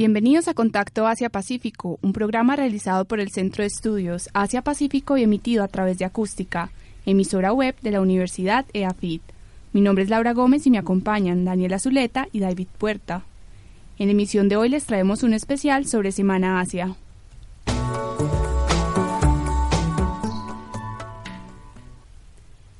Bienvenidos a Contacto Asia-Pacífico, un programa realizado por el Centro de Estudios Asia-Pacífico y emitido a través de Acústica, emisora web de la Universidad EAFIT. Mi nombre es Laura Gómez y me acompañan Daniela Zuleta y David Puerta. En la emisión de hoy les traemos un especial sobre Semana Asia.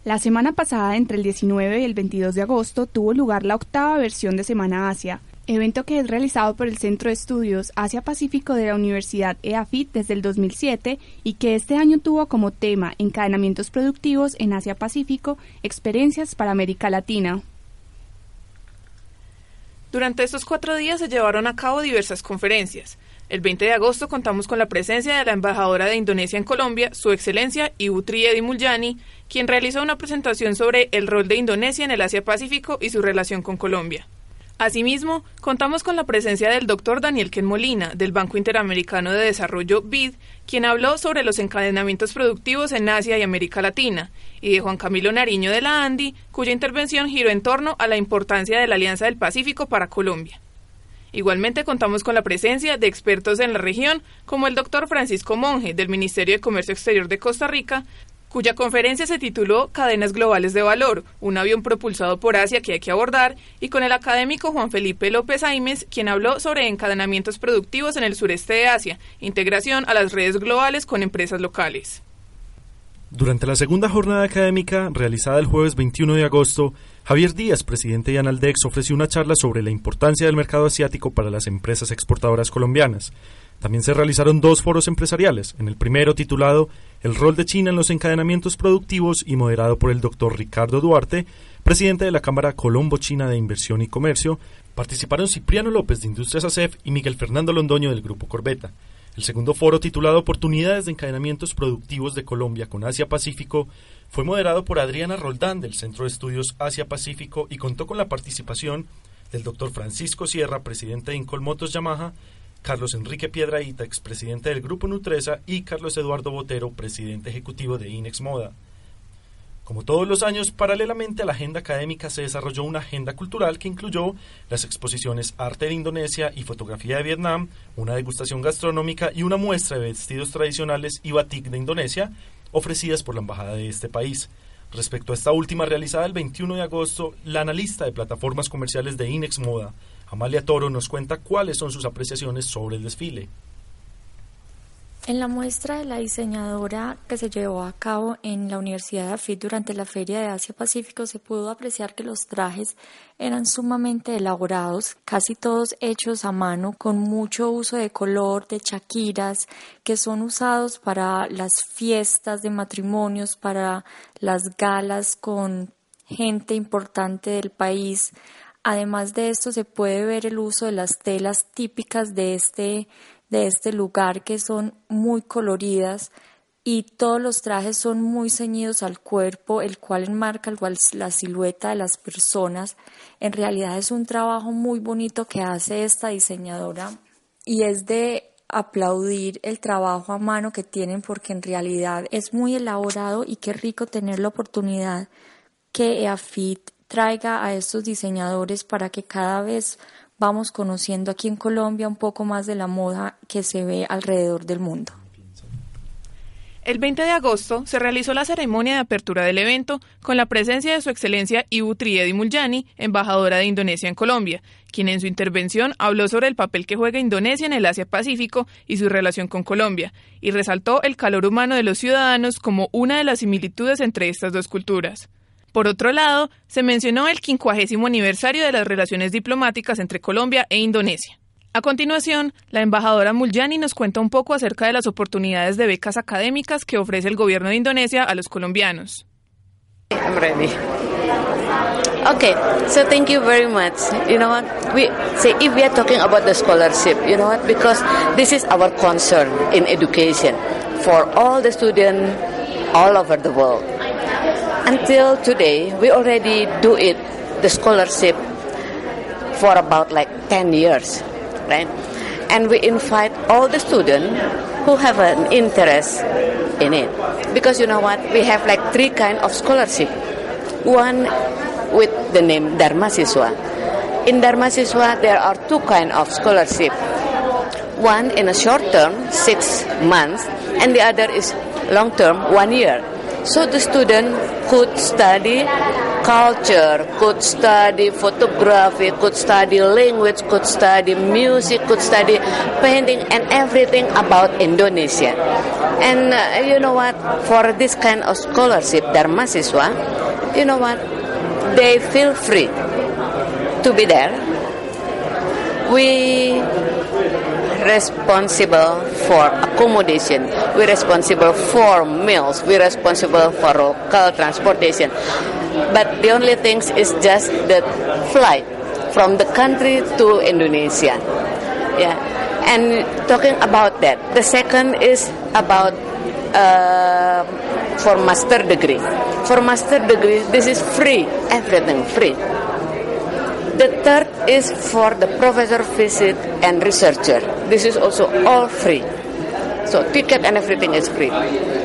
La semana pasada, entre el 19 y el 22 de agosto, tuvo lugar la octava versión de Semana Asia, evento que es realizado por el Centro de Estudios Asia-Pacífico de la Universidad EAFIT desde el 2007 y que este año tuvo como tema Encadenamientos Productivos en Asia-Pacífico, Experiencias para América Latina. Durante estos cuatro días se llevaron a cabo diversas conferencias. El 20 de agosto contamos con la presencia de la embajadora de Indonesia en Colombia, Su Excelencia Ibu Tri Mulyani, quien realizó una presentación sobre el rol de Indonesia en el Asia-Pacífico y su relación con Colombia. Asimismo, contamos con la presencia del doctor Daniel Ken Molina, del Banco Interamericano de Desarrollo BID, quien habló sobre los encadenamientos productivos en Asia y América Latina, y de Juan Camilo Nariño de la ANDI, cuya intervención giró en torno a la importancia de la Alianza del Pacífico para Colombia. Igualmente contamos con la presencia de expertos en la región, como el doctor Francisco Monge, del Ministerio de Comercio Exterior de Costa Rica, cuya conferencia se tituló Cadenas Globales de Valor, un avión propulsado por Asia que hay que abordar, y con el académico Juan Felipe López Aimes, quien habló sobre encadenamientos productivos en el sureste de Asia, integración a las redes globales con empresas locales. Durante la segunda jornada académica, realizada el jueves 21 de agosto, Javier Díaz, presidente de Analdex, ofreció una charla sobre la importancia del mercado asiático para las empresas exportadoras colombianas. También se realizaron dos foros empresariales, en el primero titulado El rol de China en los encadenamientos productivos y moderado por el doctor Ricardo Duarte, presidente de la Cámara Colombo-China de Inversión y Comercio, participaron Cipriano López de Industrias ASEF y Miguel Fernando Londoño del Grupo Corbeta. El segundo foro, titulado Oportunidades de Encadenamientos Productivos de Colombia con Asia-Pacífico, fue moderado por Adriana Roldán del Centro de Estudios Asia-Pacífico y contó con la participación del doctor Francisco Sierra, presidente de Incolmotos Yamaha, Carlos Enrique Piedraíta, expresidente del Grupo Nutresa, y Carlos Eduardo Botero, presidente ejecutivo de Inex Moda. Como todos los años, paralelamente a la agenda académica se desarrolló una agenda cultural que incluyó las exposiciones Arte de Indonesia y Fotografía de Vietnam, una degustación gastronómica y una muestra de vestidos tradicionales y batik de Indonesia, ofrecidas por la Embajada de este país. Respecto a esta última realizada el 21 de agosto, la analista de plataformas comerciales de Inex Moda, Amalia Toro, nos cuenta cuáles son sus apreciaciones sobre el desfile. En la muestra de la diseñadora que se llevó a cabo en la Universidad de AFIT durante la Feria de Asia Pacífico se pudo apreciar que los trajes eran sumamente elaborados, casi todos hechos a mano, con mucho uso de color, de chaquiras, que son usados para las fiestas de matrimonios, para las galas con gente importante del país. Además de esto se puede ver el uso de las telas típicas de este de este lugar que son muy coloridas y todos los trajes son muy ceñidos al cuerpo, el cual enmarca la silueta de las personas. En realidad es un trabajo muy bonito que hace esta diseñadora y es de aplaudir el trabajo a mano que tienen porque en realidad es muy elaborado y qué rico tener la oportunidad que EAFIT traiga a estos diseñadores para que cada vez vamos conociendo aquí en Colombia un poco más de la moda que se ve alrededor del mundo. El 20 de agosto se realizó la ceremonia de apertura del evento con la presencia de Su Excelencia Ibu Triedi Mulyani, embajadora de Indonesia en Colombia, quien en su intervención habló sobre el papel que juega Indonesia en el Asia-Pacífico y su relación con Colombia, y resaltó el calor humano de los ciudadanos como una de las similitudes entre estas dos culturas. Por otro lado, se mencionó el quincuagésimo aniversario de las relaciones diplomáticas entre Colombia e Indonesia. A continuación, la embajadora Mulyani nos cuenta un poco acerca de las oportunidades de becas académicas que ofrece el gobierno de Indonesia a los colombianos. I'm ready. Okay, so thank you very much. You know what? We say if we are talking about the scholarship, you know what? Because this is our concern in education for all the students all over the world. Until today, we already do it, the scholarship, for about like 10 years, right? And we invite all the students who have an interest in it. Because you know what? We have like three kind of scholarship. One with the name Dharma Siswa. In Dharma Siswa, there are two kind of scholarship. One in a short term, six months, and the other is long term, one year. So the student could study culture, could study photography, could study language, could study music, could study painting and everything about Indonesia. And uh, you know what? For this kind of scholarship, Dharma Siswa, you know what? They feel free to be there. We responsible for accommodation. We're responsible for meals. We're responsible for local transportation. But the only thing is just the flight from the country to Indonesia. Yeah. And talking about that, the second is about uh, for master degree. For master degree, this is free, everything free. The third is for the professor visit and researcher. This is also all free. So ticket and everything is free.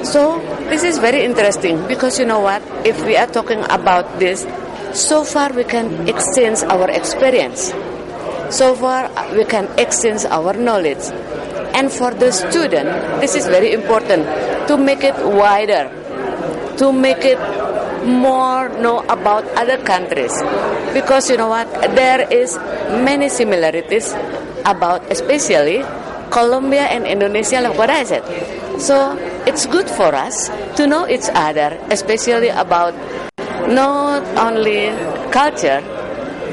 So this is very interesting because you know what? If we are talking about this, so far we can exchange our experience. So far we can exchange our knowledge. And for the student, this is very important to make it wider, to make it more know about other countries. Because you know what? There is many similarities about especially Colombia and Indonesia like what I said. So it's good for us to know each other especially about not only culture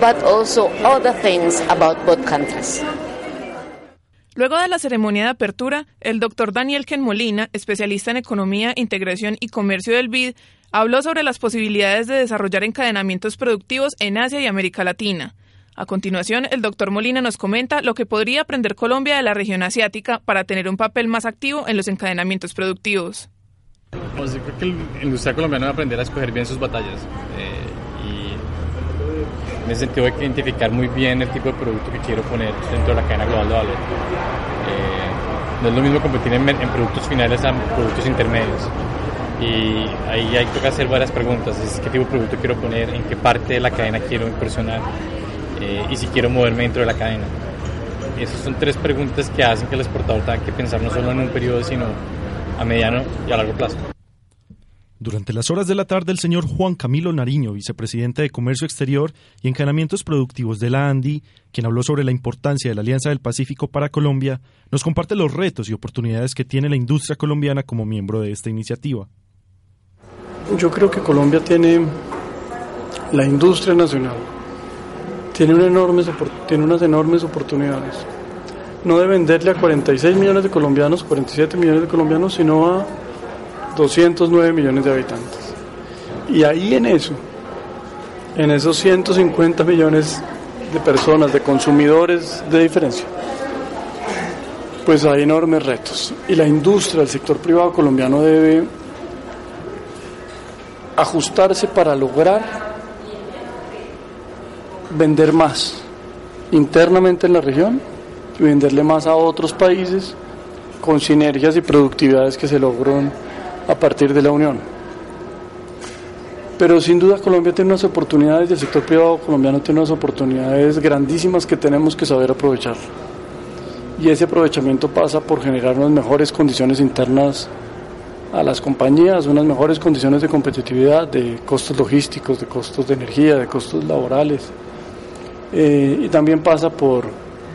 but also other things about both countries Luego de la ceremonia de apertura, el doctor Daniel Ken Molina, especialista en economía, integración y comercio del BID, habló sobre las posibilidades de desarrollar encadenamientos productivos en Asia y América Latina. A continuación, el doctor Molina nos comenta lo que podría aprender Colombia de la región asiática para tener un papel más activo en los encadenamientos productivos. Pues yo creo que la industria colombiana va a aprender a escoger bien sus batallas eh, en ese sentido que identificar muy bien el tipo de producto que quiero poner dentro de la cadena global de valor. Eh, no es lo mismo competir en, en productos finales a productos intermedios y ahí hay que hacer varias preguntas, es qué tipo de producto quiero poner, en qué parte de la cadena quiero incursionar eh, y si quiero moverme dentro de la cadena. Esas son tres preguntas que hacen que el exportador tenga que pensar no solo en un periodo, sino a mediano y a largo plazo. Durante las horas de la tarde, el señor Juan Camilo Nariño, vicepresidente de Comercio Exterior y Encanamientos Productivos de la ANDI, quien habló sobre la importancia de la Alianza del Pacífico para Colombia, nos comparte los retos y oportunidades que tiene la industria colombiana como miembro de esta iniciativa. Yo creo que Colombia tiene la industria nacional, tiene, unas enormes oportunidades. No de venderle a 46 millones de colombianos, 47 millones de colombianos, sino a 209 millones de habitantes. Y ahí en eso, en esos 150 millones de personas, de consumidores de diferencia, pues hay enormes retos. Y la industria, el sector privado colombiano debe ajustarse para lograr vender más internamente en la región y venderle más a otros países con sinergias y productividades que se logran a partir de la Unión. Pero sin duda Colombia tiene unas oportunidades y el sector privado colombiano tiene unas oportunidades grandísimas que tenemos que saber aprovechar. Y ese aprovechamiento pasa por generar unas mejores condiciones internas a las compañías unas mejores condiciones de competitividad, de costos logísticos, de costos de energía, de costos laborales. Eh, y también pasa por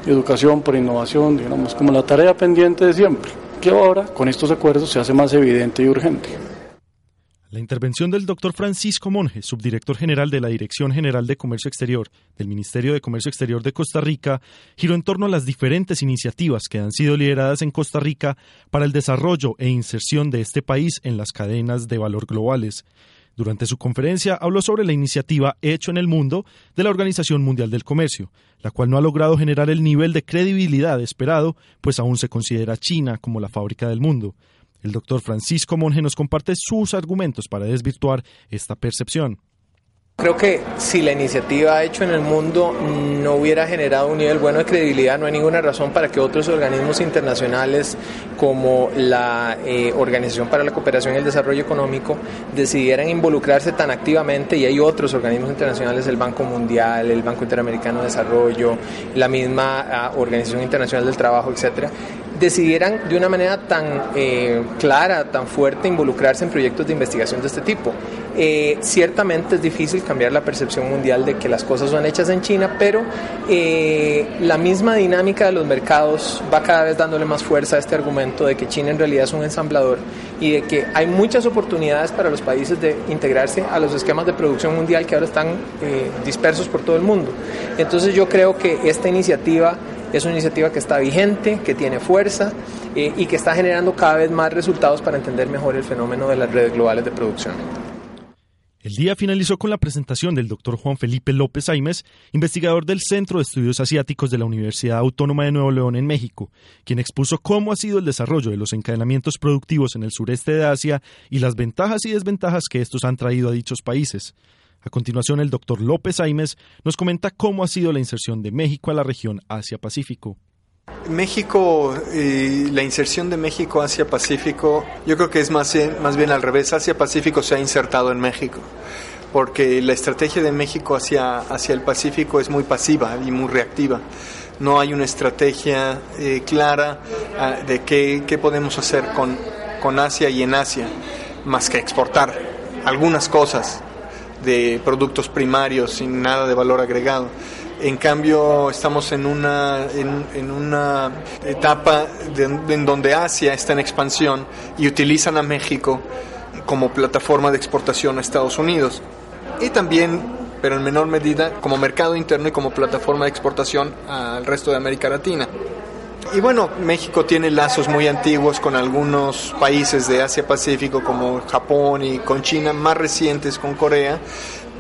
educación, por innovación, digamos, como la tarea pendiente de siempre, que ahora con estos acuerdos se hace más evidente y urgente. La intervención del doctor Francisco Monge, subdirector general de la Dirección General de Comercio Exterior del Ministerio de Comercio Exterior de Costa Rica, giró en torno a las diferentes iniciativas que han sido lideradas en Costa Rica para el desarrollo e inserción de este país en las cadenas de valor globales. Durante su conferencia habló sobre la iniciativa Hecho en el Mundo de la Organización Mundial del Comercio, la cual no ha logrado generar el nivel de credibilidad esperado, pues aún se considera China como la fábrica del mundo. El doctor Francisco Monge nos comparte sus argumentos para desvirtuar esta percepción. Creo que si la iniciativa hecho en el mundo no hubiera generado un nivel bueno de credibilidad, no hay ninguna razón para que otros organismos internacionales como la eh, Organización para la Cooperación y el Desarrollo Económico decidieran involucrarse tan activamente y hay otros organismos internacionales, el Banco Mundial, el Banco Interamericano de Desarrollo, la misma ah, Organización Internacional del Trabajo, etcétera, decidieran de una manera tan eh, clara, tan fuerte, involucrarse en proyectos de investigación de este tipo. Eh, ciertamente es difícil cambiar la percepción mundial de que las cosas son hechas en China, pero eh, la misma dinámica de los mercados va cada vez dándole más fuerza a este argumento de que China en realidad es un ensamblador y de que hay muchas oportunidades para los países de integrarse a los esquemas de producción mundial que ahora están dispersos por todo el mundo. Entonces yo creo que esta iniciativa es una iniciativa que está vigente, que tiene fuerza eh, y que está generando cada vez más resultados para entender mejor el fenómeno de las redes globales de producción. El día finalizó con la presentación del doctor Juan Felipe López Aimes, investigador del Centro de Estudios Asiáticos de la Universidad Autónoma de Nuevo León en México, quien expuso cómo ha sido el desarrollo de los encadenamientos productivos en el sureste de Asia y las ventajas y desventajas que estos han traído a dichos países. A continuación, el doctor López Aimes nos comenta cómo ha sido la inserción de México a la región Asia-Pacífico. México, y la inserción de México Asia-Pacífico, yo creo que es más bien, más bien al revés. Asia-Pacífico se ha insertado en México, porque la estrategia de México hacia, hacia el Pacífico es muy pasiva y muy reactiva. No hay una estrategia eh, clara ah, de qué, qué podemos hacer con, con Asia y en Asia, más que exportar algunas cosas de productos primarios sin nada de valor agregado. En cambio, estamos en una, en, una etapa en donde Asia está en expansión y utilizan a México como plataforma de exportación a Estados Unidos. Y también, pero en menor medida, como mercado interno y como plataforma de exportación al resto de América Latina. Y bueno, México tiene lazos muy antiguos con algunos países de Asia Pacífico como Japón y con China, más recientes con Corea,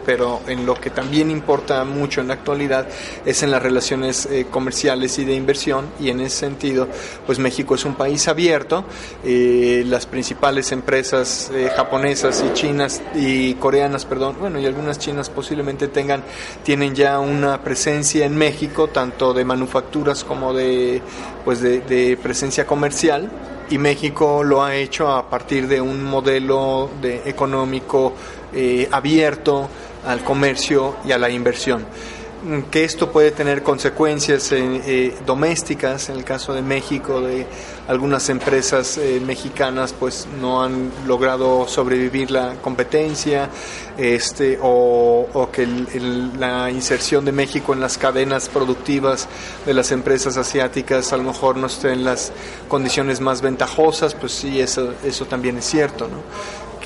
pero en lo que también importa mucho en la actualidad es en las relaciones eh, comerciales y de inversión y en ese sentido pues México es un país abierto eh, las principales empresas eh, japonesas y chinas y coreanas perdón bueno y algunas chinas posiblemente tengan tienen ya una presencia en México tanto de manufacturas como de pues de, presencia comercial y México lo ha hecho a partir de un modelo de económico abierto al comercio y a la inversión que esto puede tener consecuencias eh, eh, domésticas en el caso de México de algunas empresas eh, mexicanas pues no han logrado sobrevivir la competencia este o, que la inserción de México en las cadenas productivas de las empresas asiáticas a lo mejor no esté en las condiciones más ventajosas pues sí eso eso también es cierto ¿no?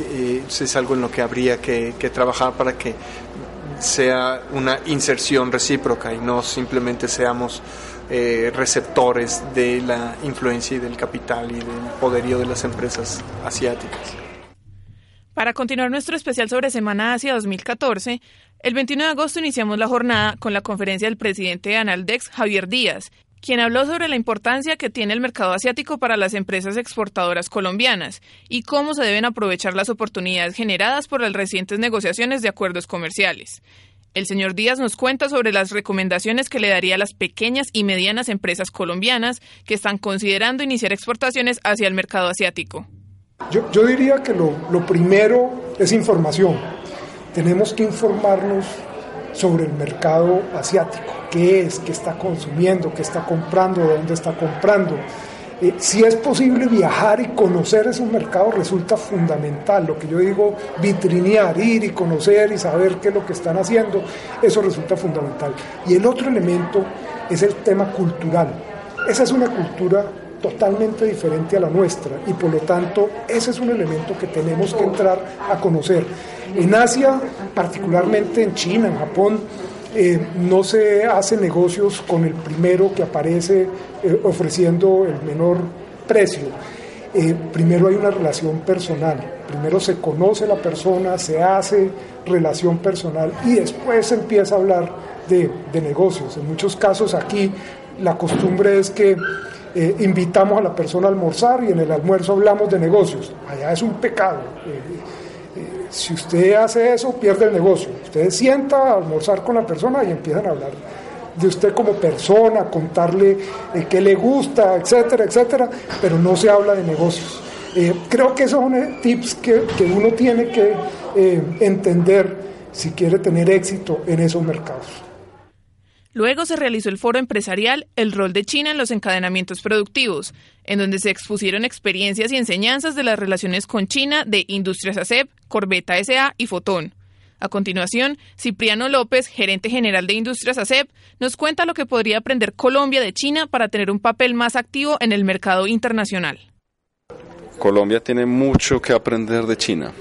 Que, es algo en lo que habría que trabajar para que sea una inserción recíproca y no simplemente seamos eh, receptores de la influencia y del capital y del poderío de las empresas asiáticas. Para continuar nuestro especial sobre Semana Asia 2014, el 21 de agosto iniciamos la jornada con la conferencia del presidente de Analdex, Javier Díaz, quien habló sobre la importancia que tiene el mercado asiático para las empresas exportadoras colombianas y cómo se deben aprovechar las oportunidades generadas por las recientes negociaciones de acuerdos comerciales. El señor Díaz nos cuenta sobre las recomendaciones que le daría a las pequeñas y medianas empresas colombianas que están considerando iniciar exportaciones hacia el mercado asiático. Yo, diría que lo, lo primero es información. Tenemos que informarnos sobre el mercado asiático, qué es, qué está consumiendo, qué está comprando, de dónde está comprando. Eh, si es posible viajar y conocer esos mercados resulta fundamental. Lo que yo digo, vitrinear, ir y conocer y saber qué es lo que están haciendo, eso resulta fundamental. Y el otro elemento es el tema cultural. Esa es una cultura totalmente diferente a la nuestra y por lo tanto ese es un elemento que tenemos que entrar a conocer. En Asia, particularmente en China, en Japón, eh, no se hace negocios con el primero que aparece eh, ofreciendo el menor precio. Eh, primero hay una relación personal, primero se conoce la persona, se hace relación personal y después se empieza a hablar de, de negocios. En muchos casos aquí la costumbre es que eh, invitamos a la persona a almorzar y en el almuerzo hablamos de negocios. Allá es un pecado. Eh, eh, si usted hace eso, pierde el negocio. Usted sienta a almorzar con la persona y empiezan a hablar de usted como persona, contarle qué le gusta, etcétera, etcétera, pero no se habla de negocios. creo que esos son tips que, que uno tiene que entender si quiere tener éxito en esos mercados. Luego se realizó el foro empresarial El rol de China en los encadenamientos productivos, en donde se expusieron experiencias y enseñanzas de las relaciones con China de Industrias ACEP, Corbeta SA y Fotón. A continuación, Cipriano López, gerente general de Industrias ACEP, nos cuenta lo que podría aprender Colombia de China para tener un papel más activo en el mercado internacional. Colombia tiene mucho que aprender de China.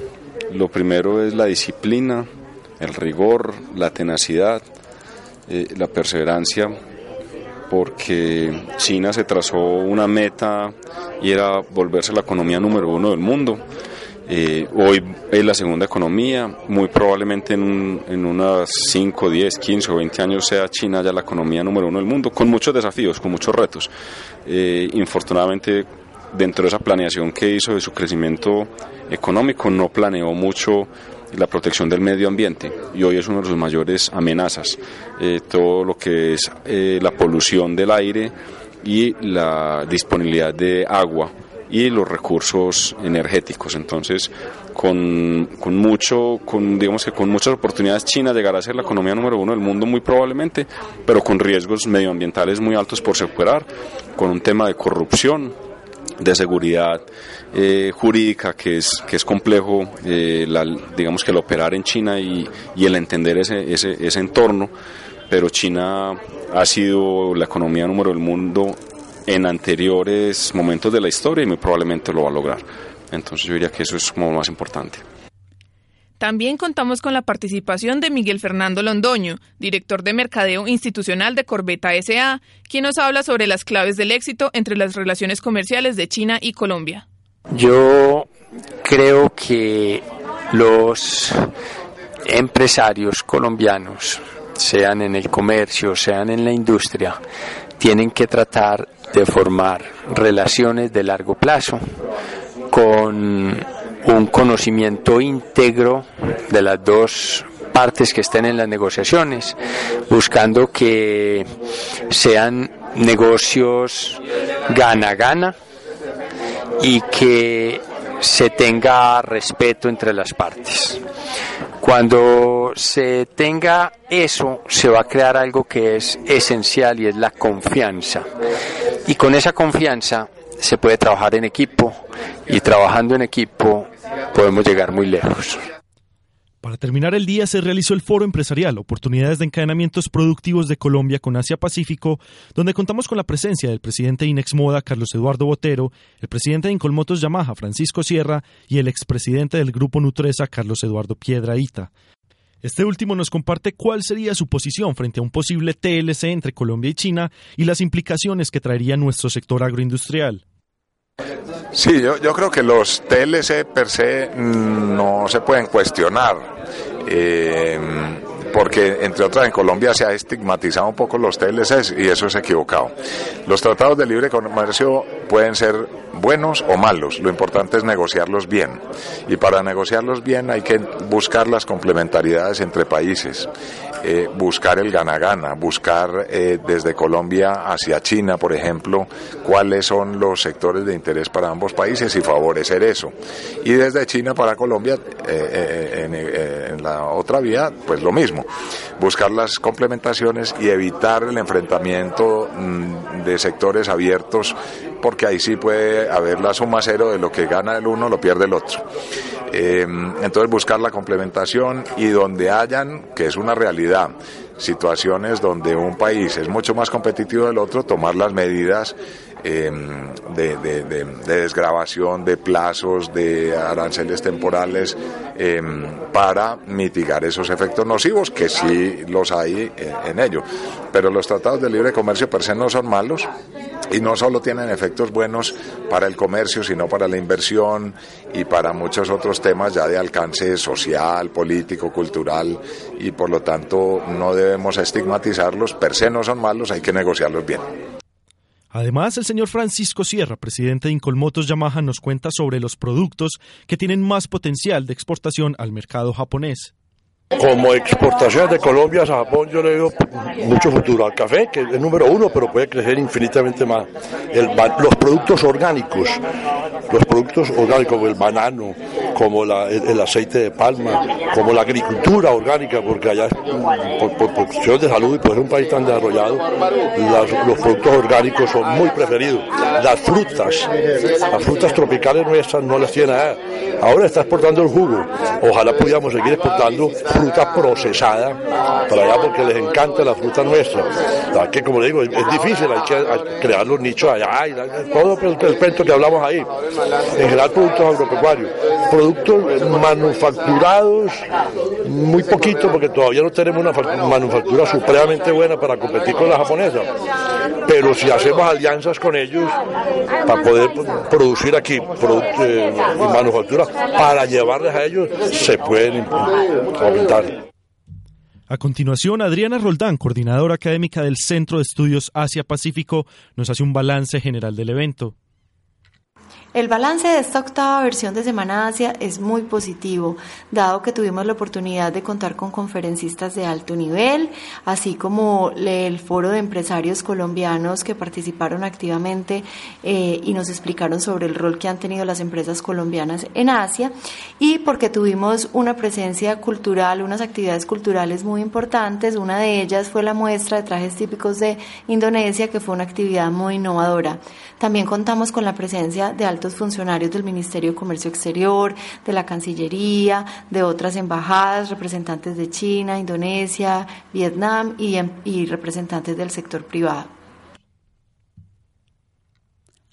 Lo primero es la disciplina, el rigor, la tenacidad eh, la perseverancia, porque China se trazó una meta y era volverse la economía número uno del mundo. Eh, hoy es la segunda economía, muy probablemente en, en unas 5, 10, 15 o 20 años sea China ya la economía número uno del mundo, con muchos desafíos, con muchos retos. Eh, infortunadamente, dentro de esa planeación que hizo de su crecimiento económico, no planeó mucho la protección del medio ambiente y hoy es una de sus mayores amenazas. Eh, todo lo que es eh, la polución del aire y la disponibilidad de agua y los recursos energéticos. Entonces, con, con, mucho, con, digamos que con muchas oportunidades, China llegará a ser la economía número uno del mundo muy probablemente, pero con riesgos medioambientales muy altos por superar, con un tema de corrupción, de seguridad eh, jurídica que es, que es complejo, eh, digamos que el operar en China y, y el entender ese, ese, ese, entorno, pero China ha sido la economía número del mundo en anteriores momentos de la historia y muy probablemente lo va a lograr. Entonces yo diría que eso es como lo más importante. También contamos con la participación de Miguel Fernando Londoño, director de Mercadeo Institucional de Corbeta SA, quien nos habla sobre las claves del éxito entre las relaciones comerciales de China y Colombia. Yo creo que los empresarios colombianos, sean en el comercio, sean en la industria, tienen que tratar de formar relaciones de largo plazo con un conocimiento íntegro de las dos partes que estén en las negociaciones, buscando que sean negocios gana-gana y que se tenga respeto entre las partes. Cuando se tenga eso, se va a crear algo que es esencial y es la confianza. Y con esa confianza se puede trabajar en equipo y trabajando en equipo podemos llegar muy lejos. Para terminar el día se realizó el foro empresarial Oportunidades de Encadenamientos Productivos de Colombia con Asia Pacífico, donde contamos con la presencia del presidente de Inex Moda, Carlos Eduardo Botero, el presidente de Incolmotos Yamaha, Francisco Sierra, y el expresidente del Grupo Nutresa, Carlos Eduardo Piedraíta. Este último nos comparte cuál sería su posición frente a un posible TLC entre Colombia y China y las implicaciones que traería nuestro sector agroindustrial. Sí, yo, creo que los TLC per se no se pueden cuestionar. Eh, porque entre otras en Colombia se ha estigmatizado un poco los TLCs y eso es equivocado. Los tratados de libre comercio pueden ser buenos o malos, lo importante es negociarlos bien y para negociarlos bien hay que buscar las complementariedades entre países. Eh, buscar el gana-gana, buscar eh, desde Colombia hacia China, por ejemplo, cuáles son los sectores de interés para ambos países y favorecer eso. Y desde China para Colombia, eh, en, la otra vía, pues lo mismo, buscar las complementaciones y evitar el enfrentamiento mm, de sectores abiertos, porque ahí sí puede haber la suma cero de lo que gana el uno, lo pierde el otro. entonces buscar la complementación y donde hayan, que es una realidad, situaciones donde un país es mucho más competitivo del otro, tomar las medidas em, de, de, desgrabación, de plazos, de aranceles temporales em, para mitigar esos efectos nocivos, que sí los hay en ello. Pero los tratados de libre comercio per se no son malos, y no solo tienen efectos buenos para el comercio, sino para la inversión y para muchos otros temas ya de alcance social, político, cultural y por lo tanto no debemos estigmatizarlos, per se no son malos, hay que negociarlos bien. Además, el señor Francisco Sierra, presidente de Incolmotos Yamaha, nos cuenta sobre los productos que tienen más potencial de exportación al mercado japonés. Como exportación de Colombia a Japón yo le veo mucho futuro al café, que es número uno, pero puede crecer infinitamente más. los productos orgánicos, los productos orgánicos como el banano, como el, aceite de palma, como la agricultura orgánica, porque allá por, por, cuestiones de salud y por ser un país tan desarrollado, los productos orgánicos son muy preferidos. Las frutas, las frutas tropicales nuestras no las tiene allá. Ahora está exportando el jugo. Ojalá pudiéramos seguir exportando fruta procesada para allá porque les encanta la fruta nuestra. como le digo, es, difícil, hay que crear los nichos allá, y todo el, el que hablamos ahí. En general productos agropecuarios, productos manufacturados, muy poquito porque todavía no tenemos una manufactura supremamente buena para competir con la japonesa. Pero si hacemos alianzas con ellos para poder producir aquí productos eh, y manufacturas para llevarles a ellos, se pueden aumentar a continuación, Adriana Roldán, coordinadora académica del Centro de Estudios Asia-Pacífico, nos hace un balance general del evento. El balance de esta octava versión de Semana Asia es muy positivo, dado que tuvimos la oportunidad de contar con conferencistas de alto nivel, así como el foro de empresarios colombianos que participaron activamente eh, y nos explicaron sobre el rol que han tenido las empresas colombianas en Asia, y porque tuvimos una presencia cultural, unas actividades culturales muy importantes. Una de ellas fue la muestra de trajes típicos de Indonesia, que fue una actividad muy innovadora. También contamos con la presencia de funcionarios del Ministerio de Comercio Exterior, de la Cancillería, de otras embajadas, representantes de China, Indonesia, Vietnam y, em, y representantes del sector privado.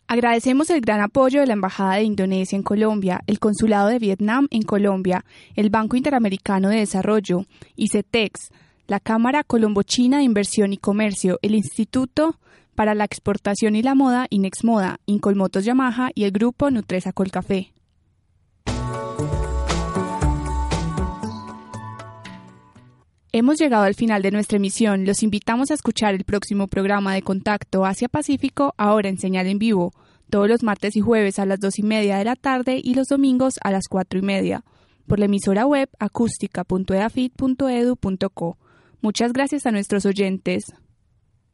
Agradecemos el gran apoyo de la Embajada de Indonesia en Colombia, el Consulado de Vietnam en Colombia, el Banco Interamericano de Desarrollo, ICETEX, la Cámara Colombo-China de Inversión y Comercio, el Instituto para la exportación y la moda Inexmoda, Incolmotos Yamaha y el grupo Nutresa Colcafé. Hemos llegado al final de nuestra emisión. Los invitamos a escuchar el próximo programa de Contacto Asia-Pacífico, ahora en señal en vivo, todos los martes y jueves a las dos y media de la tarde y los domingos a las cuatro y media, por la emisora web acústica.eafit.edu.co. Muchas gracias a nuestros oyentes.